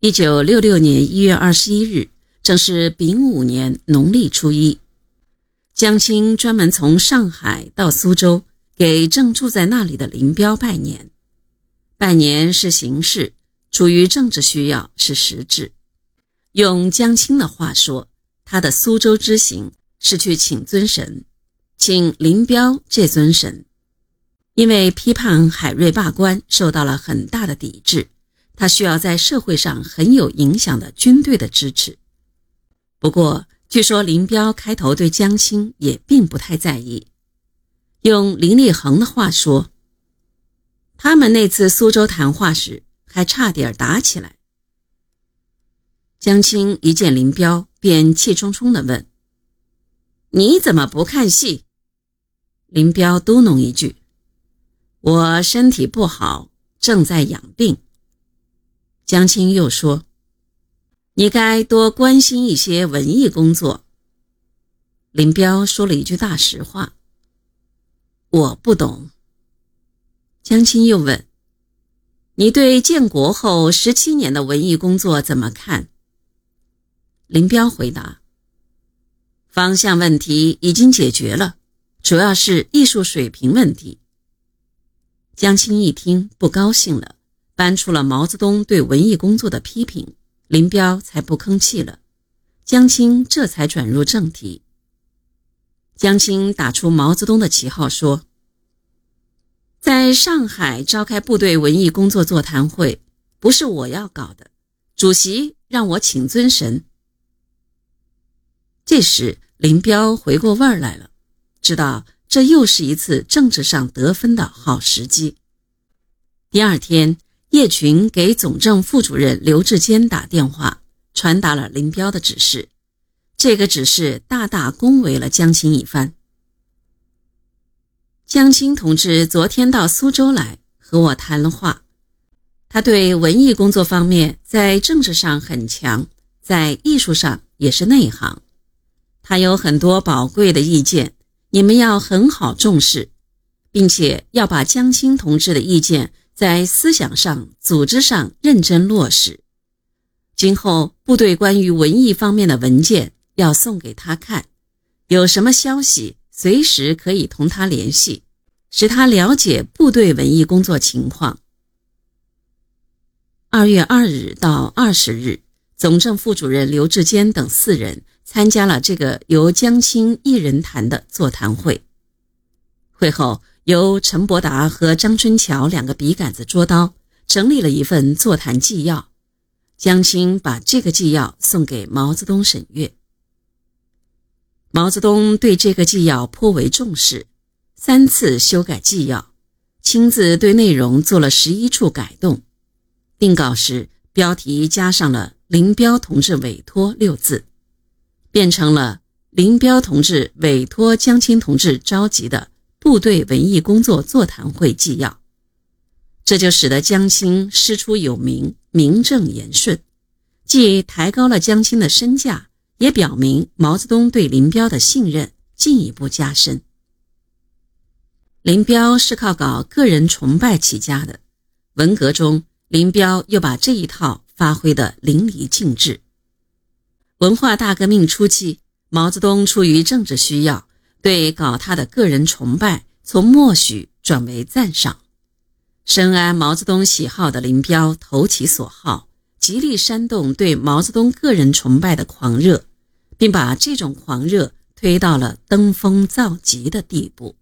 一九六六年一月二十一日，正是丙午年农历初一。江青专门从上海到苏州，给正住在那里的林彪拜年。拜年是形式，出于政治需要是实质。用江青的话说，他的苏州之行是去请尊神，请林彪这尊神，因为批判海瑞罢官受到了很大的抵制。他需要在社会上很有影响的军队的支持。不过，据说林彪开头对江青也并不太在意。用林立恒的话说，他们那次苏州谈话时还差点打起来。江青一见林彪，便气冲冲地问：“你怎么不看戏？”林彪嘟哝一句：“我身体不好，正在养病。”江青又说：“你该多关心一些文艺工作。”林彪说了一句大实话：“我不懂。”江青又问：“你对建国后十七年的文艺工作怎么看？”林彪回答：“方向问题已经解决了，主要是艺术水平问题。”江青一听，不高兴了。搬出了毛泽东对文艺工作的批评，林彪才不吭气了。江青这才转入正题。江青打出毛泽东的旗号说：“在上海召开部队文艺工作座谈会，不是我要搞的，主席让我请尊神。”这时林彪回过味儿来了，知道这又是一次政治上得分的好时机。第二天。叶群给总政副主任刘志坚打电话，传达了林彪的指示。这个指示大大恭维了江青一番。江青同志昨天到苏州来和我谈了话，他对文艺工作方面在政治上很强，在艺术上也是内行。他有很多宝贵的意见，你们要很好重视，并且要把江青同志的意见。在思想上、组织上认真落实。今后部队关于文艺方面的文件要送给他看，有什么消息随时可以同他联系，使他了解部队文艺工作情况。二月二日到二十日，总政副主任刘志坚等四人参加了这个由江青一人谈的座谈会。会后。由陈伯达和张春桥两个笔杆子捉刀整理了一份座谈纪要，江青把这个纪要送给毛泽东审阅。毛泽东对这个纪要颇为重视，三次修改纪要，亲自对内容做了十一处改动。定稿时，标题加上了“林彪同志委托”六字，变成了“林彪同志委托江青同志召集的”。部队文艺工作座谈会纪要，这就使得江青师出有名，名正言顺，既抬高了江青的身价，也表明毛泽东对林彪的信任进一步加深。林彪是靠搞个人崇拜起家的，文革中林彪又把这一套发挥得淋漓尽致。文化大革命初期，毛泽东出于政治需要。对搞他的个人崇拜，从默许转为赞赏。深谙毛泽东喜好的林彪投其所好，极力煽动对毛泽东个人崇拜的狂热，并把这种狂热推到了登峰造极的地步。